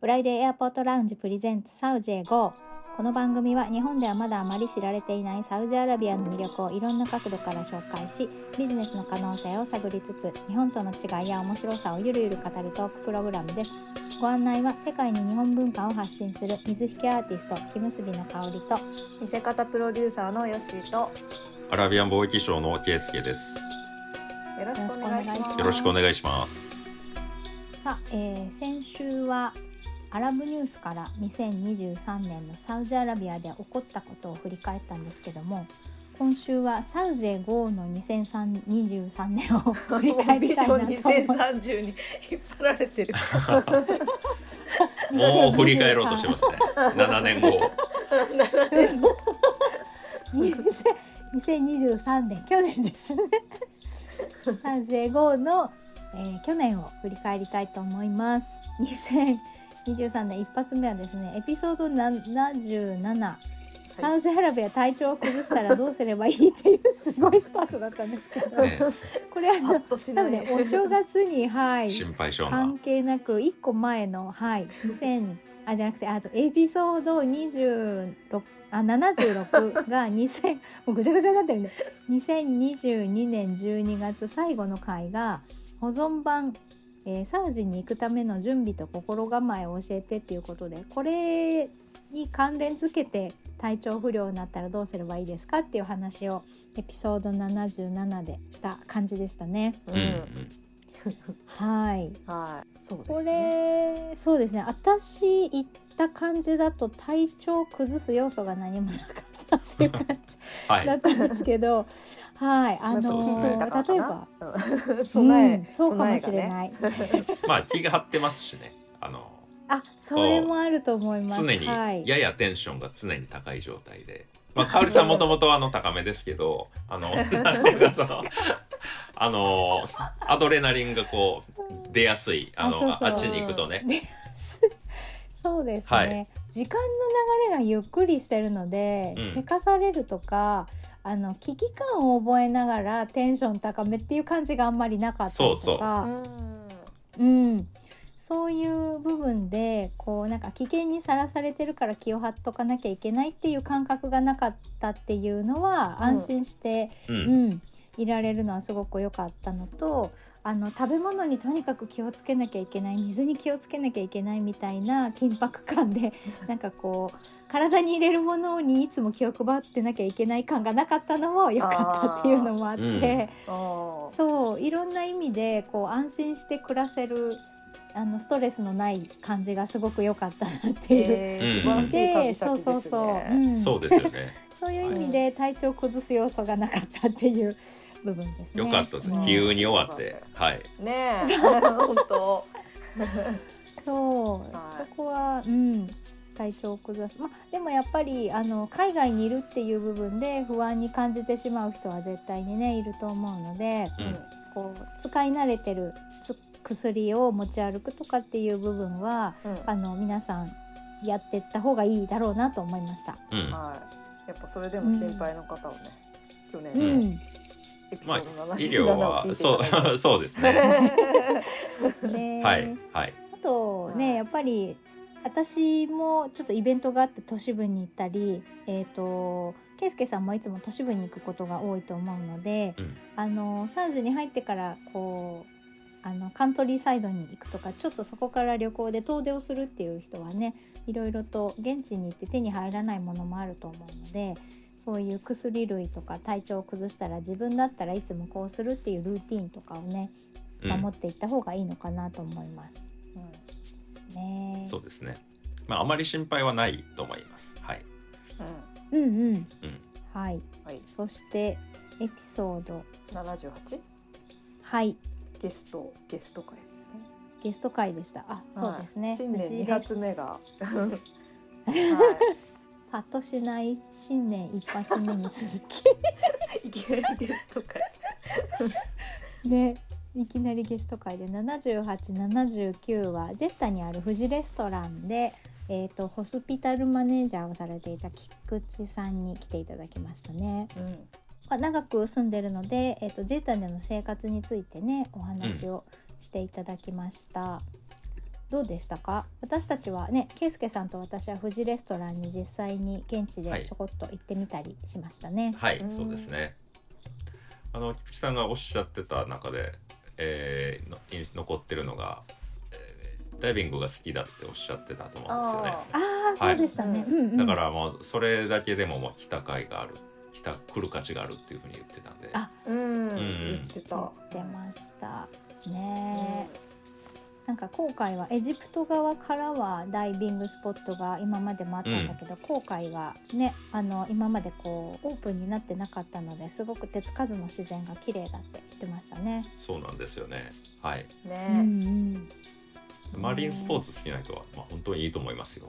フライデーエアポートラウンジプレゼンツサウジへ GO この番組は日本ではまだあまり知られていないサウジアラビアの魅力をいろんな角度から紹介しビジネスの可能性を探りつつ日本との違いや面白さをゆるゆる語るトークプログラムですご案内は世界に日本文化を発信する水引アーティスト木結びの香りと見せ方プロデューサーのヨッシーとアラビアン貿易商のケイスケです。よろしくお願いします。よろしくお願いします。さあ、えー先週はアラブニュースから2023年のサウジアラビアで起こったことを振り返ったんですけども今週はサウジへ GO の2023年を振り返りたいなと思いビジョン2030に引っ張られてる。もう振り返ろうとしてますね。7年後。2023年去年ですねサウジへ GO の、えー去年を振り返りたいと思います2023年一発目はですねエピソード77サウジアラビア体調を崩したらどうすればいいっていうすごいスタートだったんですけど、ね、これあ。多分ねお正月にはい。関。係なく1個前のはい。2000あじゃなくてあとエピソード26あ76が2000 もうぐちゃぐちゃになってるね。2022年12月最後の回が保存版、えーサウジに行くための準備と心構えを教えてっていうことでこれに関連づけて体調不良になったらどうすればいいですかっていう話をエピソード77でした感じでしたね。ううんうんん。は いはい。そうです、ね。これそうですね私言った感じだと体調を崩す要素が何もなかったっていう感じ はいだ。ったんですけどはいあの例えなば、う ん備え、うんそうかもしれい。ない、まあ気が張ってますしね。あのあそれもあると思います常にはい、ややテンションが常に高い状態で。まあ、かおりさんもともとあの高めですけど、あの、なんていうかその、あの、アドレナリンがこう、出やすい、あの、あそうそうあっちに行くとね。でそうですね、はい。時間の流れがゆっくりしてるので、うん。せかされるとかあの危機感を覚えながらテンション高めっていう感じがあんまりなかったりとか。うん。う。ん、そういう部分でこうなんか危険にさらされてるから気を張っとかなきゃいけないっていう感覚がなかったっていうのはうん。安心して、う。うんんいられるのはすごく良かったのとあの食べ物にとにかく気をつけなきゃいけない水に気をつけなきゃいけないみたいな緊迫感でなんかこう体に入れるものにいつも気を配ってなきゃいけない感がなかったのも良かったっていうのもあって。あーあーそういろんな意味でこう安心して暮らせるあのストレスのない感じがすごく良かったなっていう。えー、うん素晴らしいでそう旅先ですね。そうそう、うん、そうですよね。そういう意味で体調崩す要素がなかったっていう部分ですね。よかったですうん。急に終わって。はい。ねえ、本当。そう、はいそこはうん体調を崩す、まあ、でもやっぱりあの海外にいるっていう部分で不安に感じてしまう人は絶対にねいると思うので、うんこう使い慣れてるつ薬を持ち歩くとかっていう部分はうん。あの皆さんやってった方がいいだろうなと思いました。うん。はい。やっぱそれでも心配の方をね、去年、うん、んエピソまあード77医療はそう そうですね。ねはいはい。あとね、はいやっぱり私もちょっとイベントがあって都市部に行ったり、えっ、と圭介さんもいつも都市部に行くことが多いと思うので、うんあの3時に入ってからこうあのカントリーサイドに行くとかちょっとそこから旅行で遠出をするっていう人はねいろいろと現地に行って手に入らないものもあると思うのでそういう薬類とか体調を崩したら自分だったらいつもこうするっていうルーティンとかをねうん守っていった方がいいのかなと思います。うんですね。そうですね。まああまり心配はないと思います。はい。うんうんうん。うん。はい。はい、そしてエピソード78はいゲストゲスト会ですね。ゲスト会でした。あ、そうですね。はい新年2藤井です発目が、はパッとしない新年一発目に続い、いきなりゲスト会。きね。いきなりゲスト会で78、79はジェッタにある富士レストランで、えー、とホスピタルマネージャーをされていた菊池さんに来ていただきましたね。うんまあ長く住んでるので、えー、とジェッタでの生活についてねお話をしていただきました。どうでしたか？私たちはね圭介さんと私は富士レストランに実際に現地でちょこっと行ってみたりしましたね。はい、うんそうですね。あの菊池さんがおっしゃってた中で、えーのい残ってるのが、えーダイビングが好きだっておっしゃってたと思うんですよね。あああそうでしたね。はいうんうん、だからもうそれだけでももう来た甲斐がある、来た来る価値があるっていうふうに言ってたんで。あーうん、ん言ってた言ってましたね。なんか航海はエジプト側からはダイビングスポットが今までもあったんだけど、航海はねあの今までこうオープンになってなかったのですごく手つかずの自然が綺麗だって言ってましたね。そうなんですよね。はい。うんね、うんマリンスポーツ好きな人は、まあ、本当にいいと思いますよ。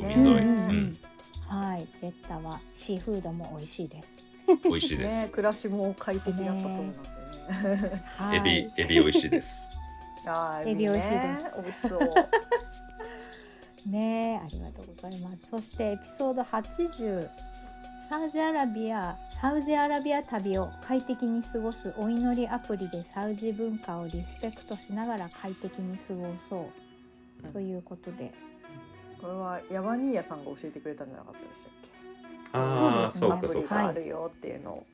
海ね沿い、うんううんうんん、はい、ジェッタはシーフードも美味しいです。美味しいです。ね暮らしも快適だったそうなんでね。はい、エビ、エビ美味しいです。あーエビ美味しいです。ね美味しそう。ねえありがとうございます。そしてエピソード80サウジアラビアサウジアラビア旅を快適に過ごすお祈りアプリでサウジ文化をリスペクトしながら快適に過ごそう。うん。ということで、これはヤバニーヤさんが教えてくれたんじゃなかったでしたっけ？ああ、そうですね。アプリがあるよっていうのを。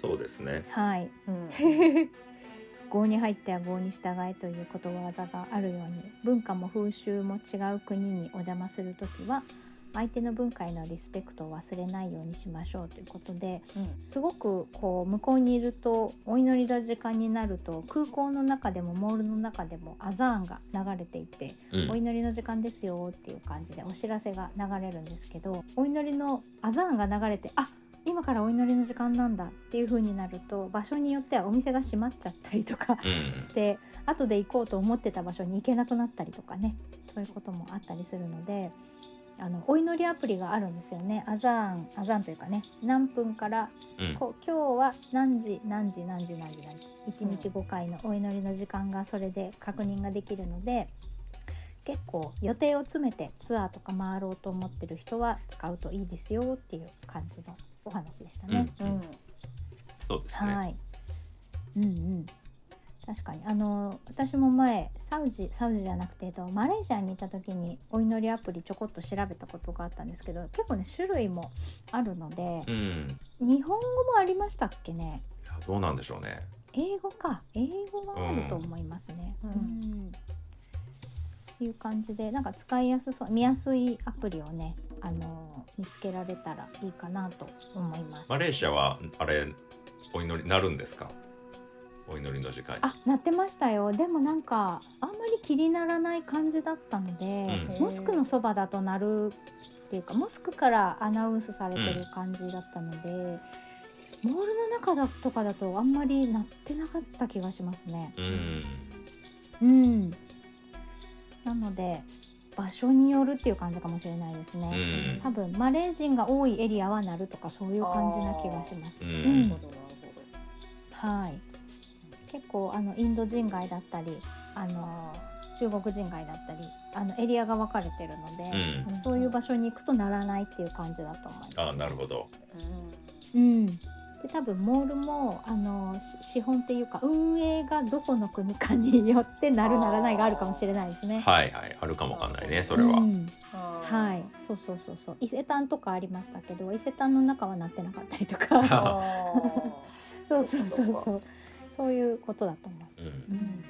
そうですね。はい。うん 郷に入っては郷に従えということわざがあるように文化も風習も違う国にお邪魔する時は相手の文化へのリスペクトを忘れないようにしましょうということですごくこう向こうにいるとお祈りの時間になると空港の中でもモールの中でもアザーンが流れていて、うん。お祈りの時間ですよっていう感じでお知らせが流れるんですけどお祈りのアザーンが流れてあ今からお祈りの時間なんだっていう風になると場所によってはお店が閉まっちゃったりとかうん。して後で行こうと思ってた場所に行けなくなったりとかねそういうこともあったりするのであのお祈りアプリがあるんですよね。アザーンアザーンというかね何分からうん。こう今日は何時何時何時何時何時1日5回のお祈りの時間がそれで確認ができるので結構予定を詰めてツアーとか回ろうと思ってる人は使うといいですよっていう感じのお話でしたね。うんそうですね。はい。うんうん。確かにあの私も前サウジサウジじゃなくて、えっと、マレーシアにいた時にお祈りアプリちょこっと調べたことがあったんですけど結構ね種類もあるのでう、ん。日本語もありましたっけね？いやどうなんでしょうね。英語か英語はあると思いますね。うんうんいう感じでなんか使いやすそう見やすいアプリをねあの見つけられたらいいかなと思います。マレーシアはあれお祈りなるんですか？お祈りの時間に。あ、なってましたよ。でもなんかあんまり気にならない感じだったので、うんモスクのそばだとなるっていうか、モスクからアナウンスされてる感じだったので、モールの中だとかだとあんまりなってなかった気がしますね。うん。うん。なので場所によるっていう感じかもしれないですうね。ん。多分マレー人が多いエリアはなるとかそういう感じな気がします。うんはい。結構あのインド人街だったり、あの中国人街だったり、あのエリアが分かれてるので、うん。そういう場所に行くとならないっていう感じだと思います。あ、なるほど。ほど。うん。で多分モールもあのし資本っていうか運営がどこの国かによってなるならないがあるかもしれないですね。はいはい、あるかもわかんないね、それは。うん。うんはい、そうそうそうそう。伊勢丹とかありましたけど伊勢丹の中はなってなかったりとか。あ そうそうそうそう。そういうことだと思う。うん。うん。で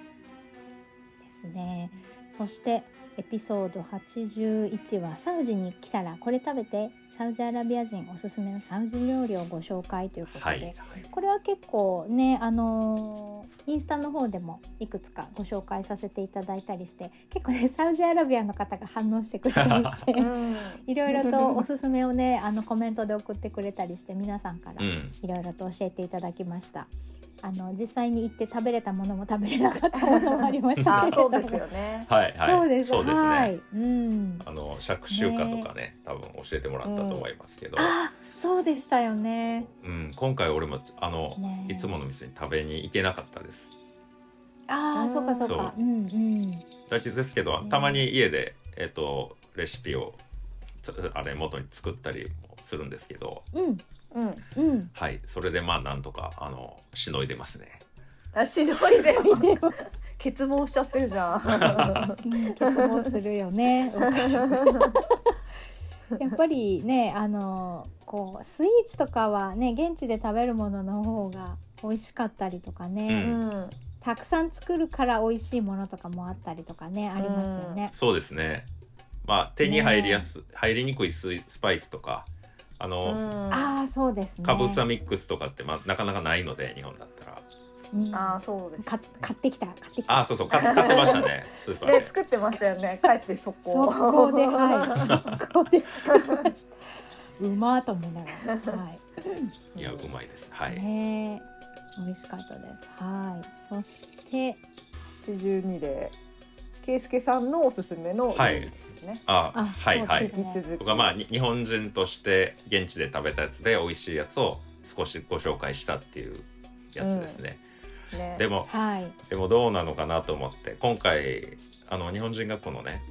すね。そしてエピソード81はサウジに来たらこれ食べてサウジアラビア人おすすめのサウジ料理をご紹介ということで、はい。これは結構ねあのーインスタの方でもいくつかご紹介させていただいたりして結構ねサウジアラビアの方が反応してくれたりして いろいろとおすすめをねあのコメントで送ってくれたりして皆さんからうん。いろいろと教えていただきました。あの実際に行って食べれたものも食べれなかったものもありましたけれども。あそうですよね。はいはい。そうです。そうですね。はい。うん。あの釈州歌とかね多分教えてもらったと思いますけど、あ、そうでしたよね。うん、今回俺もあの、ねいつもの店に食べに行けなかったですああ、うんそうかそうか。うんうん。大事ですけど、ねたまに家で、えっとレシピをつあれ元に作ったりもするんですけどうんうん。うん。はいそれでまあなんとかあのしのいでますねあしのいで見てます欠乏しちゃってるじゃんうん欠乏するよね。やっぱりねあのこうスイーツとかはね現地で食べるものの方が美味しかったりとかね、ううんたくさん作るから美味しいものとかもあったりとかねありますよね。そうですねまあ手に入りやす、入りにくいスイスパイスとかあの、ああそうですね。カブサミックスとかって、まあ、なかなかないので日本だったらうんああそうですか買ってきた買ってきた。あそうそう買買ってましたね スーパーでね作ってましたよね帰って速攻速攻ではい 速攻で作りました。うまーと思いながらはい。いやうまいですはい、ねえ美味しかったです。はい。そして82で圭介さんのおすすめのはい。料理ですよね、ああはいはい。僕はまあに日本人として現地で食べたやつで美味しいやつを少しご紹介したっていうやつですね、ね。でもはい。でもどうなのかなと思って今回あの日本人学校のね、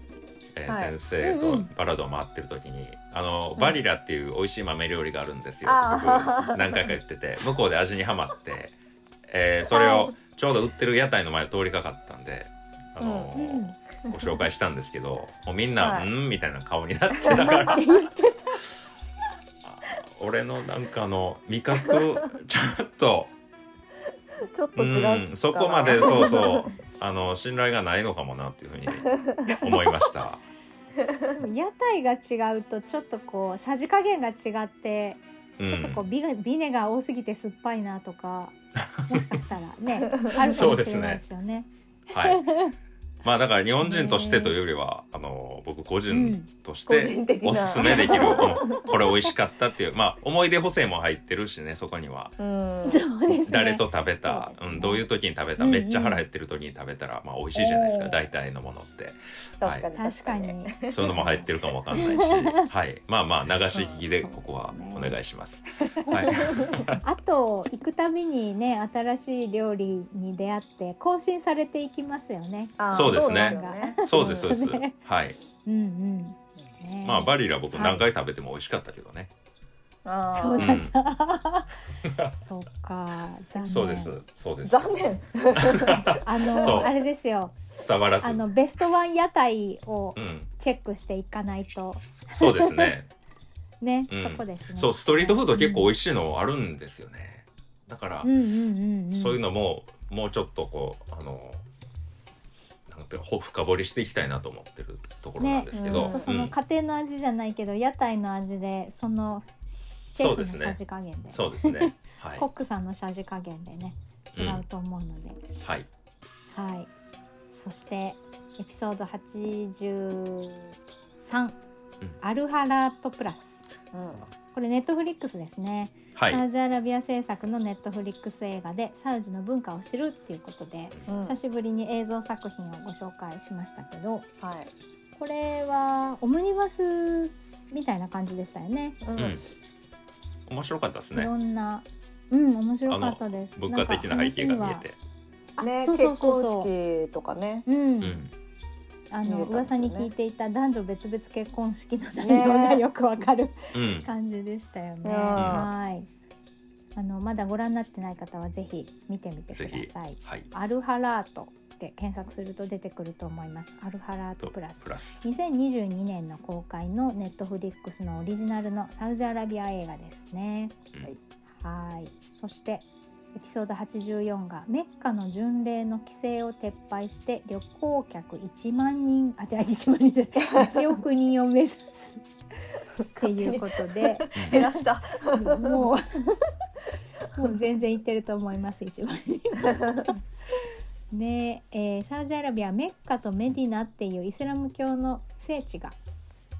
えーはい。先生とうんうん。バラードを回ってる時に、あのうんバリラっていう美味しい豆料理があるんですよ、何回か言ってて。向こうで味にはまって、えーそれをちょうど売ってる屋台の前を通りかかったんで、あのーうん。ご紹介したんですけどもうみんな「はいうん?」みたいな顔になってたから俺のなんかあの味覚ちょっとちょっとう違う、んそこまでそうそうあの信頼がないのかもなっていうふうに思いました。た。屋台が違うとちょっとこうさじ加減が違って、うんちょっとこうビネビネが多すぎて酸っぱいなとか、もしかしたらねあるかもしれないですよね。はい。まあだから日本人としてというよりは、あの僕個人とし個て人的な。おすすめできる、うんこれ美味しかったっていうまあ思い出補正も入ってるしねそこには。誰と食べた、そうね。うん、どういう時に食べた、うんうん。めっちゃ腹減ってる時に食べたら、まあ美味しいじゃないですかおー大体のものって。確かに確かに。そういうのも入ってるかもわかんないし。はい。まあまあ流し聞きでここはお願いします。はい、あと行くたびにね新しい料理に出会って更新されていきますよね。あーそうですね。そうですそうです、ね。はい。うんうん。ねまあバリラ僕はい何回食べても美味しかったけどね、あーそうだ。した。そうか。残念。そうです。そうです。残念。そう。あのあれですよ。伝わらず。あのベストワン屋台をうん。チェックしていかないと。そうですね。ね、うん。そこですね。そうストリートフード結構美味しいのあるんですよね。だから、うんうんうんうん。そういうのももうちょっとこうあのなんていうかほ深掘りしていきたいなと思ってるところなんですけど、ねちょっとその家庭の味じゃないけど、屋台の味でそのシェフのさじ加減で。そうですね。はい。コックさんのさじ加減でね違うと思うので、はい。はい。そしてエピソード83、うん。アルハラートプラス。うんこれネットフリックスですね、はい。サウジアラビア制作のネットフリックス映画でサウジの文化を知るっていうことで、うん。久しぶりに映像作品をご紹介しましたけどはい。これはオムニバスみたいな感じでしたよね。うん。うん面白かったですいねろんな、うん、面白かったです。文化的な背景が見えて。あねそうそう結婚そう。そう。式とかね。うん、うんあのね噂に聞いていた男女別々結婚式の内ね容がよくわかるうん感じでしたよね。うんはい。あのまだご覧になってない方はぜひ見てみてください。はいアルハラートって検索すると出てくると思います。アルハラートとプラスプ。ラス2022年の公開のネットフリックスのオリジナルのサウジアラビア映画ですね。うんはい。そしてエピソード84がメッカの巡礼の規制を撤廃して旅行客1万人あ違う1万人じゃない1億人を目指す。っていうことで。減らした。もうもう全然いってると思います1万人。ねえーサウジアラビアメッカとメディナっていうイスラム教の聖地が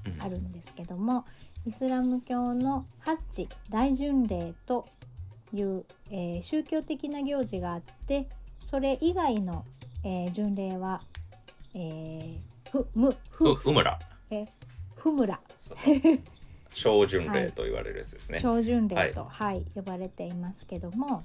うん。あるんですけどもイスラム教のハッジ大巡礼という、えー宗教的な行事があってそれ以外の、えー巡礼は、えーふむうふうむら。ふむら。小巡礼と言われるやつですね、小巡礼と、はい呼ばれていますけども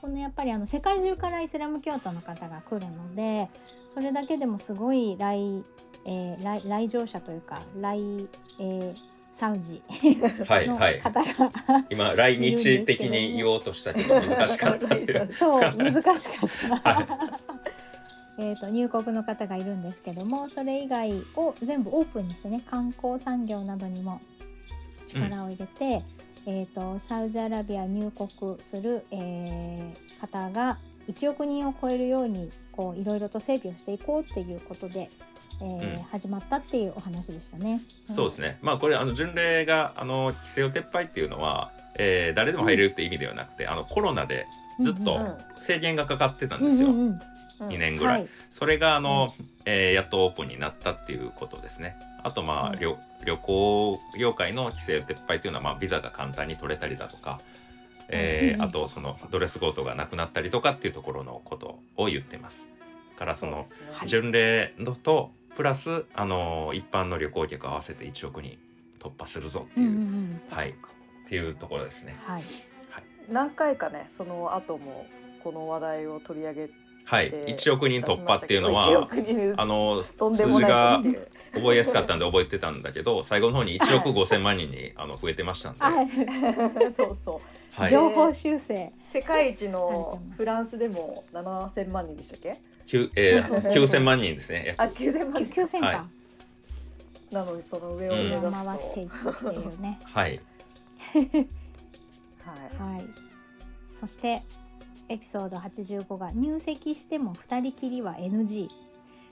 このやっぱりあの世界中からイスラム教徒の方が来るのでそれだけでもすごい来,、えー来来場者というか来、えーサウジのはいはい。方が、今来日的に言おうとしたけど難しかったっていうそう難しかった。はい。えーと入国の方がいるんですけどもそれ以外を全部オープンにしてね観光産業などにも力を入れて、えー、とサウジアラビア入国する、えー方が1億人を超えるようにこういろいろと整備をしていこうっていうことで、えーうん始まったっていうお話でしたね。そうですね。まあこれあの巡礼があの規制を撤廃っていうのは、えー誰でも入れるって意味ではなくて、あのコロナでずっとうん制限がかかってたんうんですよ、うんうんうん。2年ぐらい、はい。それがあの、えーやっとオープンになったっていうことですね。あとまあ、うん。旅旅行業界の規制撤廃というのは、まあ、ビザが簡単に取れたりだとか、えーうんあとそのドレスコードがなくなったりとかっていうところのことを言ってます。からその巡礼のとプラスあの一般の旅行客合わせて1億人突破するぞっていう、うんうんうん。はい。っていうところですね。はい。何回かねその後もこの話題を取り上げてはい、1億人突破っていうの1はあのとんでもないっていう覚えやすかったんで覚えてたんだけど 最後の方に1億5,000万人にあの増えてましたんで、そうそう。い、情報修正。世界一のフランスでも7000万人でしたっけ？えーそうそうそう。9,000万人ですねあ約9000万。人九千か、はい。なのにその上を目指すと、上回っていくっていうね。はい。はい。はい。そしてエピソード85が入籍しても二人きりは NG。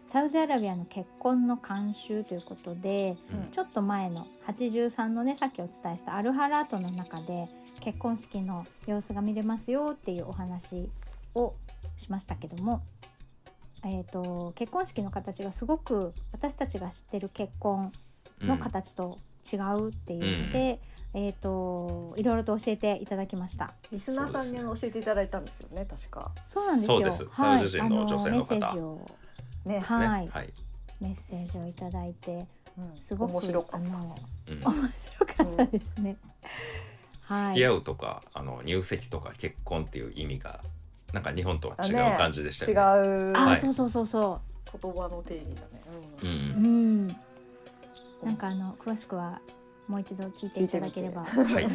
サウジアラビアの結婚の慣習ということで、うん。ちょっと前の83のねさっきお伝えしたアルハラートの中で結婚式の様子が見れますよっていうお話をしましたけども、えー、と結婚式の形がすごく私たちが知ってる結婚の形と違うっていうので、えー、といろいろと教えていただきました。リスナーさんに教えていただいたんですよね確か。そうなんですよ。そうです。はい、サウジ人の女性の方。あメッセージをね、はね。はい、メッセージをいただいてうん。すごく面白かった。面白かったですね。はい。付き合うとかあの入籍とか結婚っていう意味がなんか日本とは違う感じでした違よね。う。あ、はい。そうそうそうそ言葉の定義だね、うう。ん。うん。なんかあの詳しくはもう一度聞いていただければ。はい、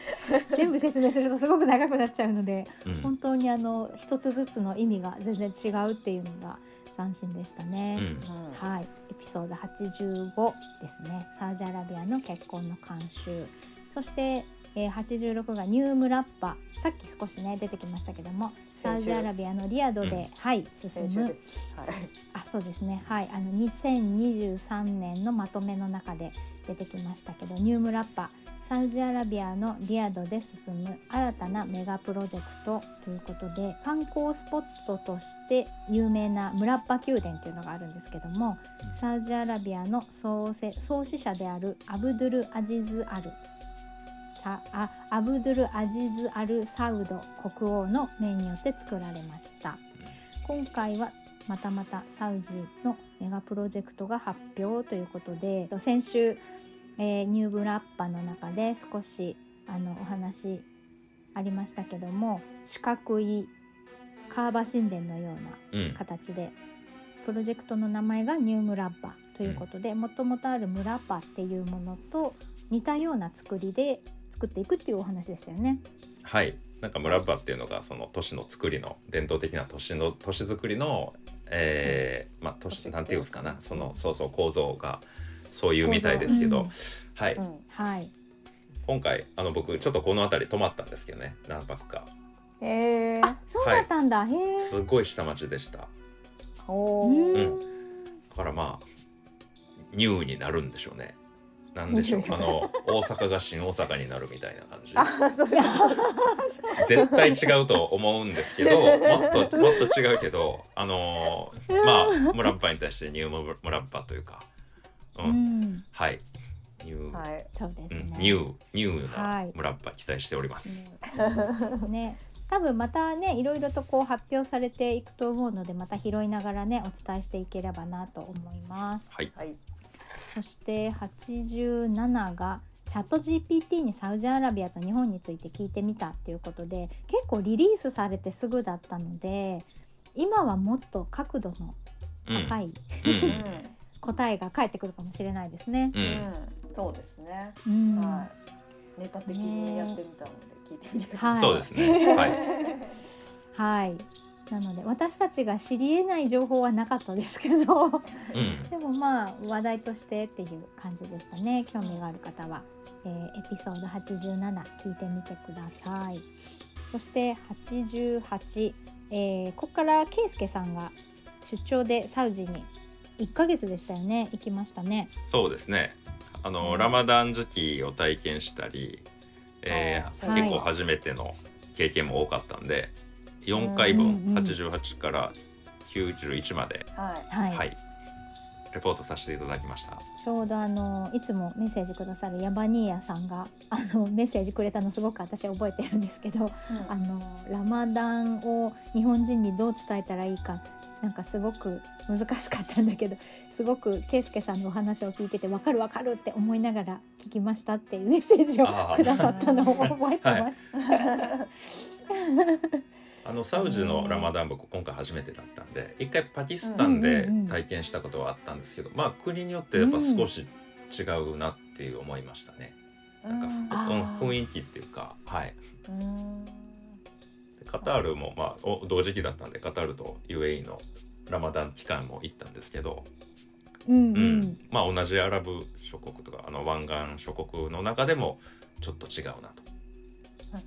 全部説明するとすごく長くなっちゃうのでうん。本当にあの一つずつの意味が全然違うっていうのが斬新でしたね。うんうんはい、エピソード85ですね。サウジアラビアの結婚の慣習。そして、えー、86がニュームラッパ。さっき少しね出てきましたけども、サウジアラビアのリアドで、うんはい進むはいあ、そうですね。はい、あの2023年のまとめの中で出てきましたけど、ニュームラッパ。サウジアラビアのリアドで進む新たなメガプロジェクトということで観光スポットとして有名なムラッパ宮殿というのがあるんですけども、うんサウジアラビアの創世創始者であるアブドゥル・アジズ・アルさあアブドゥル・アジズ・アル・サウド国王の命によって作られました。今回はまたまたサウジのメガプロジェクトが発表ということで先週、えーニューブラッパの中で少しあのお話ありましたけども四角いカーバ神殿のようなうん。形でプロジェクトの名前がニュームラッパということでもともとあるムラッパっていうものと似たような作りで作っていくっていうお話でしたよね。はい。なんかムラッバっていうのがその都市の作りの伝統的な都市の都市作りのえーまあ都市なんていうんですかなそのそうそう構造がそういうみたいですけど、構はい、うん。はい、今回あの僕ちょっとこの辺り泊まったんですけどね。何泊か。へえあそうだったんだ、へえ。すごい下町でした。おうーん。だからまあニューになるんでしょうね。なんでしょう。あの大阪が新大阪になるみたいな感じ。あそう 絶対違うと思うんですけどもっともっと違うけどあのーまあムラッパに対してニュームムラッパというか、ううん。ん、はい。ニュー、はい。そうですね。うん、ニュー。ニューはないムラッパ期待しております、ね、多分またね、いろいろとこう発表されていくと思うので、また拾いながらね、お伝えしていければなと思います。はい。はい。そして87がチャット GPT にサウジアラビアと日本について聞いてみたっていうことで結構リリースされてすぐだったので今はもっと角度のうん高いうんうん答えが返ってくるかもしれないですね。うん。うんそうですね。うん。はい。ネタ的にやってみたので聞いてみてください。はい。そうですね。はい。はい。なので私たちが知り得ない情報はなかったですけど。うん。でもまあ話題としてっていう感じでしたね。興味がある方は、えーエピソード87聞いてみてください。そして88、えーここから圭介さんが出張でサウジに1ヶ月でしたよね。行きましたね。そうですね。あの、うん。ラマダン時期を体験したり、えー結構初めての経験も多かったんで4回分、うんうん。88から91まで、はい。はい、はい。レポートさせていただきました。ちょうどあのいつもメッセージくださるヤバニーヤさんがあのメッセージくれたのすごく私覚えてるんですけどあのラマダンを日本人にどう伝えたらいいかなんかすごく難しかったんだけどすごく圭介さんのお話を聞いてて分かる分かるって思いながら聞きましたっていうメッセージをくださったのを覚えてます。あのサウジのラマダン僕今回初めてだったんで一回パキスタンで体験したことはあったんですけど、まあ国によってやっぱ少し違うなっていう思いましたね、なんか雰囲気っていうかはい。うん。でカタールもまあお同時期だったんでカタールと UAE のラマダン期間も行ったんですけど、うんううん。んまあ同じアラブ諸国とかあの湾岸諸国の中でもちょっと違うなと、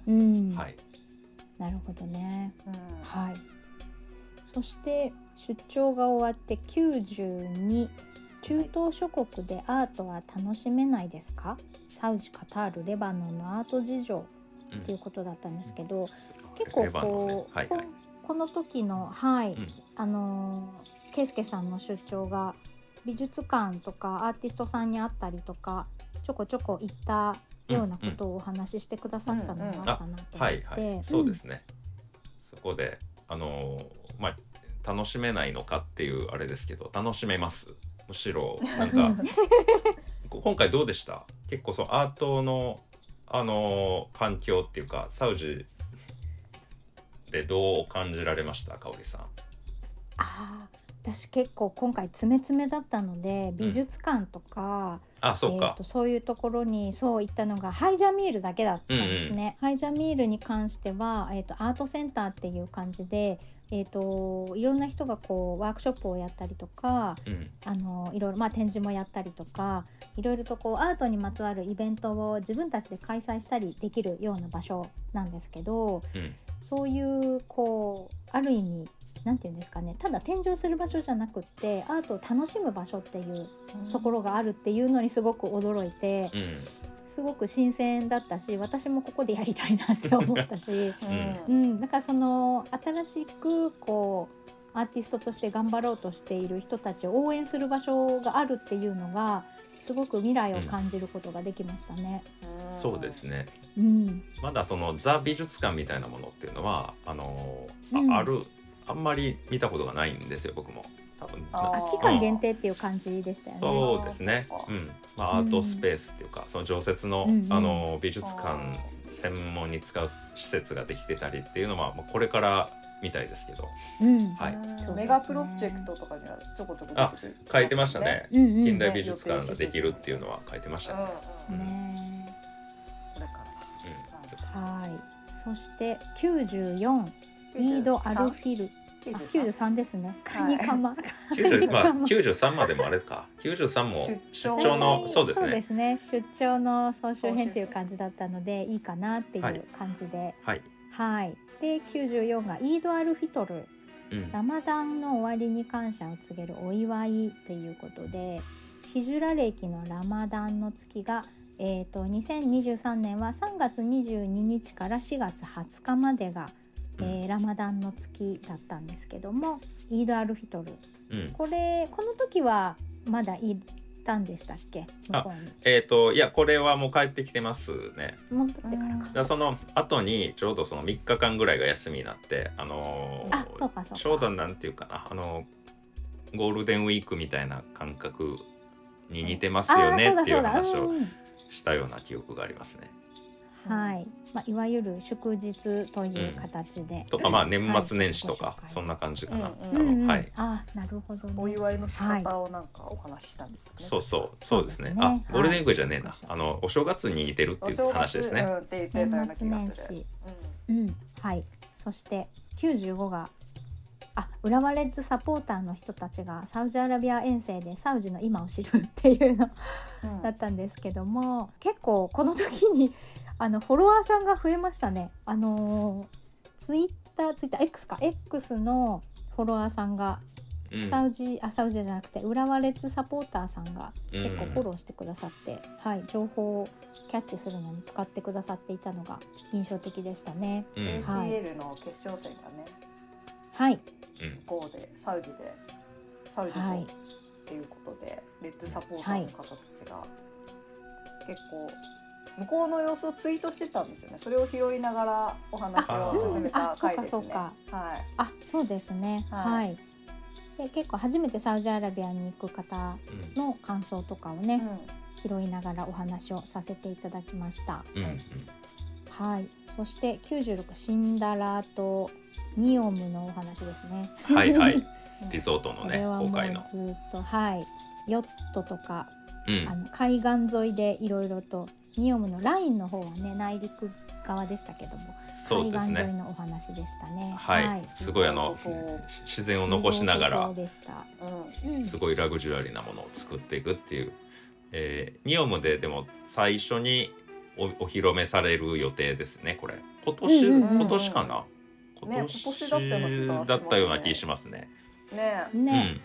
うん、はい。なるほどね。うん。はい。そして出張が終わって92中東諸国でアートは楽しめないですか？サウジカタールレバノンのアート事情うんっていうことだったんですけど、結構こう、はいはい。ここの時のはい、うん。あのー圭介さんの出張が美術館とかアーティストさんに会ったりとかちょこちょこ行ったようなことをお話ししてくださったのがあったなと思って、はいはい。そうですね、そこであのーまあ楽しめないのかっていうあれですけど楽しめます。むしろなんか こ今回どうでした？結構そのアートのあのー環境っていうかサウジでどう感じられました？香織さん。あー私結構今回詰め詰めだったので美術館とか、えー、あそうか。と、そういうところにそういったのがハイジャミールだけだったんですね。ハイジャミールに関しては、えー、とアートセンターっていう感じで、えー、といろんな人がこうワークショップをやったりとかうん。あのいろいろ、まあ、展示もやったりとかいろいろとこうアートにまつわるイベントを自分たちで開催したりできるような場所なんですけど、うんそういうこうある意味なんていうんですかね。ただ展示をする場所じゃなくってアートを楽しむ場所っていうところがあるっていうのにすごく驚いてうん。すごく新鮮だったし私もここでやりたいなって思ったし、う うん。ん、だからその新しくこうアーティストとして頑張ろうとしている人たちを応援する場所があるっていうのがすごく未来を感じることができましたね。そうですね。うん、まだそのザ美術館みたいなものっていうのはあのーあ,、うん。あるあんまり見たことがないんですよ僕も。多分。あ期間限定っていう感じでしたよね。そうですね。そうん。まあ、アートスペースっていうか、その常設の,、うんうん。あの美術館専門に使う施設ができてたりっていうのは、まあ、これからみたいですけど。うん、はい。メガプロジェクトとかにはちょこちょこ出てくる。書いてましたね。うんうん近代美術館ができるっていうのは書いてましうんたね。うん。ねこれから。はい。そして94イードアルフィルあ93ですね。カニカマ。90まあ93までもあれか。93も出出張張のそうですそうでねすね。出張の総集編っていう感じだったのでいいかなっていうはい。感じで、はい、はい。で94がイードアルフィトル。うん、ラマダンの終わりに感謝を告げるお祝いということでヒジュラ歴のラマダンの月が、えー、と2023年は3月22日から4月20日までが、えーラマダンの月だったんですけどもイードアルフィトル。うん、これこの時はまだいたんでしたっけ？向こうえっ、といやこれはもう帰ってきてますね。ってからか。だからその後にちょうどその3日間ぐらいが休みになってあのーあそうかそうか。ちょうどなんていうかなあのゴールデンウィークみたいな感覚に似てますよねあーっていう話をうん。したような記憶がありますね。はい、まあ、いわゆる祝日という形で、とかまあ年末年始とか、はい。そんな感じかな、うんうんうん。はい。あなるほど、ね、お祝いの仕方をなんかお話ししたんですよね。そうそう。そうですね。そうですね。あゴールデンウィークじゃねえな、はいあのお正月に似てるっていう話ですね、うんって言ってたような年末気がする。年始。うん。はい。そして95があ浦和レッズサポーターの人たちがサウジアラビア遠征でサウジの今を知るっていうのうん。だったんですけども結構この時にあのフォロワーさんが増えましたね。あのツイッターツイッター X か。X のフォロワーさんがうん。サウジ、あサウジじゃなくて浦和レッズサポーターさんがうん。結構フォローしてくださって、はい情報をキャッチするのに使ってくださっていたのが印象的でしたね。うん。うん ACL の決勝戦がね、はい。こうでサウジでサウジとはい。っていうことで、レッズサポーターの方たちが結構向こうの様子をツイートしてたんですよね。それを拾いながらお話を進めた回ですね。あうんあはい。あそうですね。ははい。い、で結構初めてサウジアラビアに行く方の感想とかをね、拾いながらお話をさせていただきました。うんうん。はい、そして96シンダラとニオムのお話ですね。うんはいはい。うん。リゾートのねこれはもう今回の、ずっとはい。ヨットとかうん。あの海岸沿いでいろいろとニオムのラインの方はね内陸側でしたけども、そうです海岸沿いねのお話でしたね。はい、すごいあの自然を残しながらそうでした。うん。うん。すごいラグジュアリーなものを作っていくっていう、えーニオムででも最初におお披露目される予定ですねこれ。今年、うんうんうん今年かな？ね今今年だったような気がしますね。だったような気しますね。ね。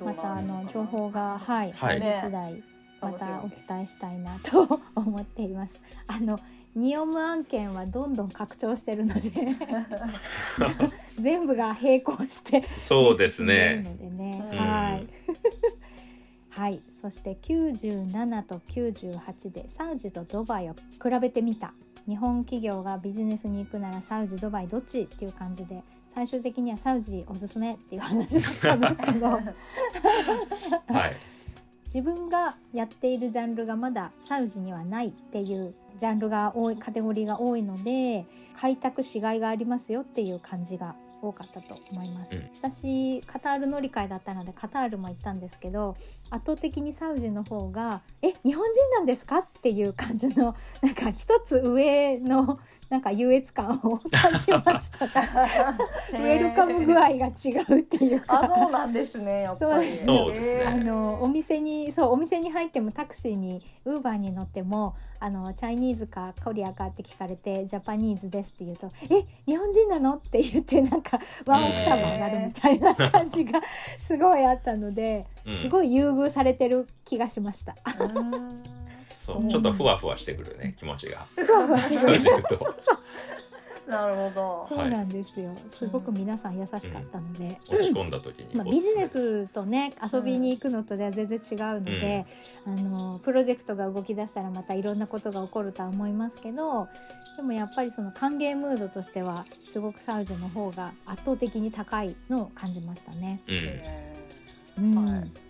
うん。またあの情報がはいはい。次第またお伝えしたいなと思っています。あのニオム案件はどんどん拡張してるので全部が並行してそうですね。のでねうんはい。はい、そして97と98でサウジとドバイを比べてみた日本企業がビジネスに行くならサウジドバイどっちっていう感じで最終的にはサウジおすすめっていう話だったんですけどはい。自分がやっているジャンルがまだサウジにはないっていうジャンルが多いカテゴリーが多いので開拓しがいがありますよっていう感じが多かったと思います、うん。私カタール乗り換えだったのでカタールも行ったんですけど圧倒的にサウジの方が「え日本人なんですか?」っていう感じの なんか一つ上のなんか優越感を感じました ウェルカム具合が違うっていうかあ、そうなんですね。やっぱり。そうですねあのお店にそうお店に入ってもタクシーにウーバーに乗ってもあのチャイニーズかコリアかって聞かれてジャパニーズですって言うと「え日本人なの?」って言ってなんかワンオクターブ上がるみたいな感じがすごいあったのでうんすごい優遇されてる気がしました。うんそう。ちょっとふわふわしてくるね気持ちが。ふわふわしてる。そういうと。なるほど。そうなんですよ。すごく皆さん優しかったので。落ち込んだ時にまあ、ビジネスとね遊びに行くのとでは全然違うので、あのプロジェクトが動き出したらまたいろんなことが起こるとは思いますけどでもやっぱりその歓迎ムードとしてはすごくサウジの方が圧倒的に高いのを感じましたね。うん。えうん。はい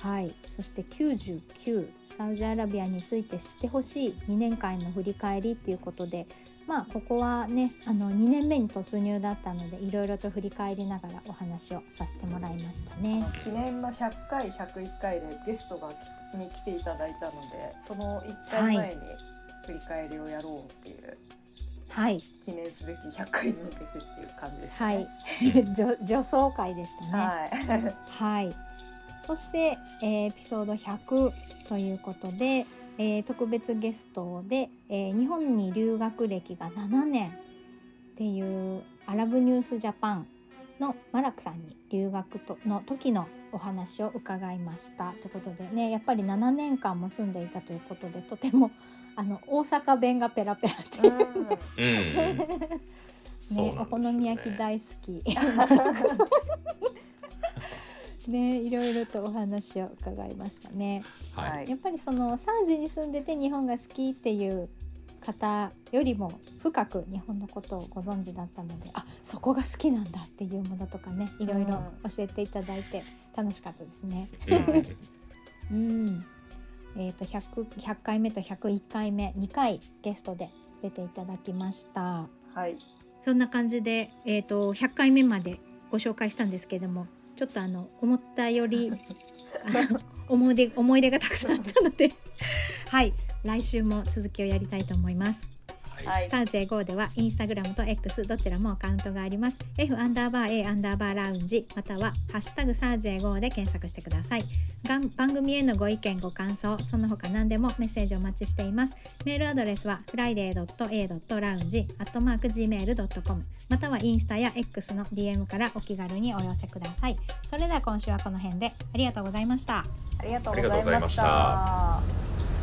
はい、そして99サウジアラビアについて知ってほしい2年間の振り返りっていうことでまあここはねあの2年目に突入だったのでいろいろと振り返りながらお話をさせてもらいましたね。ー記念の100回101回でゲストがきに来ていただいたのでその1回前に振り返りをやろうっていう、はい、記念すべき100回に向けてっていう感じですはね。い、女女装会でしたね。はい。はい。そして、えーエピソード100ということで、えー特別ゲストで、えー日本に留学歴が7年っていうアラブニュースジャパンのマラクさんに留学との時のお話を伺いました。ということでねやっぱり7年間も住んでいたということでとてもあの大阪弁がペラペラっていう、お好み焼き大好き。ね、いろいろとお話を伺いましたね。はいやっぱりそのサウジに住んでて日本が好きっていう方よりも深く日本のことをご存知だったので、あ、そこが好きなんだっていうものとかね、いろいろ教えていただいて楽しかったですね。うん うん。えー、と 100, 100回目と101回目2回ゲストで出ていただきましたはいそんな感じで、えー、と100回目までご紹介したんですけれどもちょっとあの思ったより 思い出思い出がたくさんあったのではい来週も続きをやりたいと思います。はい。はいサージェ GO ではインスタグラムと X どちらもアカウントがあります。F アンダーバー A アンダーバーラウンジまたはハッシュタグサージェ GO で検索してください。がん番組へのご意見ご感想その他何でもメッセージお待ちしています。メールアドレスは friday.a.lounge.gmail.com またはインスタや X の DM からお気軽にお寄せください。それでは今週はこの辺でありがとうございました。ありがとうございましありがとうございましたた